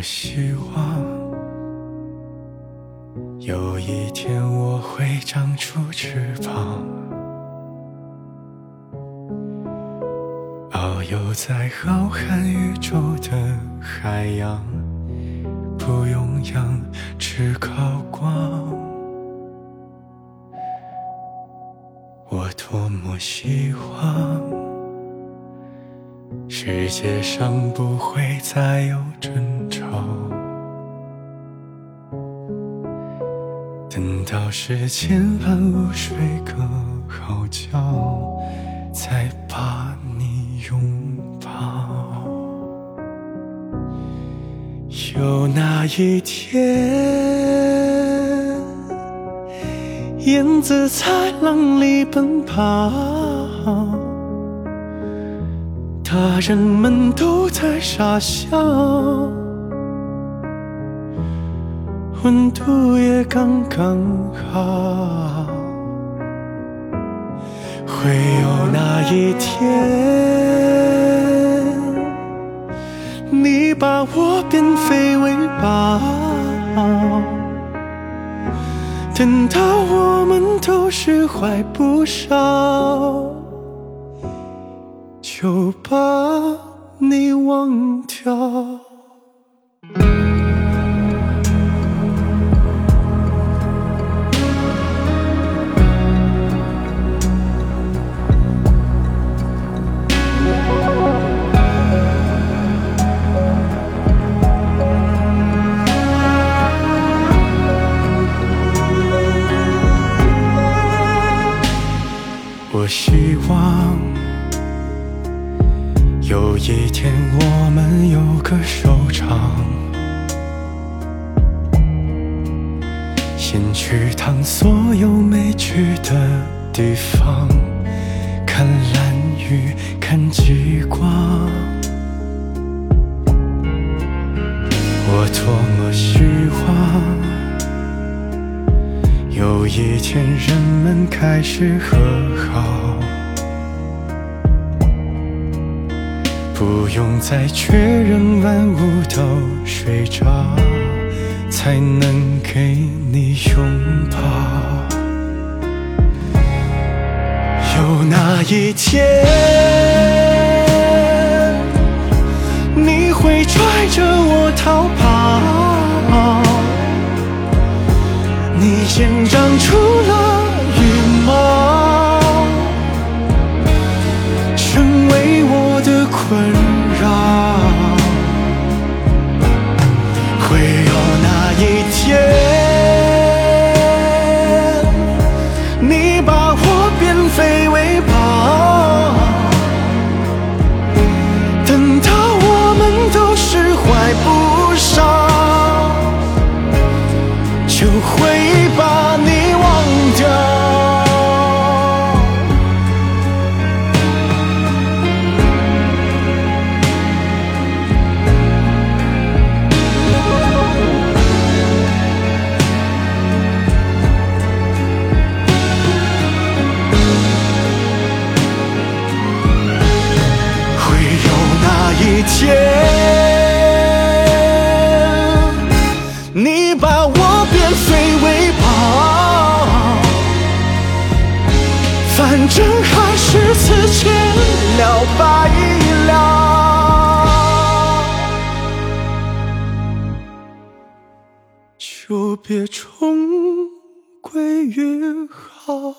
么希望有一天我会长出翅膀，遨游在浩瀚宇宙的海洋，不用氧，只靠光。我多么希望世界上不会再有争吵，等到世间万物睡个好觉，再把你拥抱。有那一天。燕子在浪里奔跑，大人们都在傻笑，温度也刚刚好。会有那一天，你把我变废为宝。等到我们都释怀不少，就把你忘掉。希望有一天我们有个收场，先去趟所有没去的地方，看蓝雨，看极光。我多么希望。有一天，人们开始和好，不用再确认万物都睡着，才能给你拥抱。有那一天，你先长出了羽毛，成为我的困扰。会有那一天，你把我变废为宝。反正还是此前了白了，就别重归于好。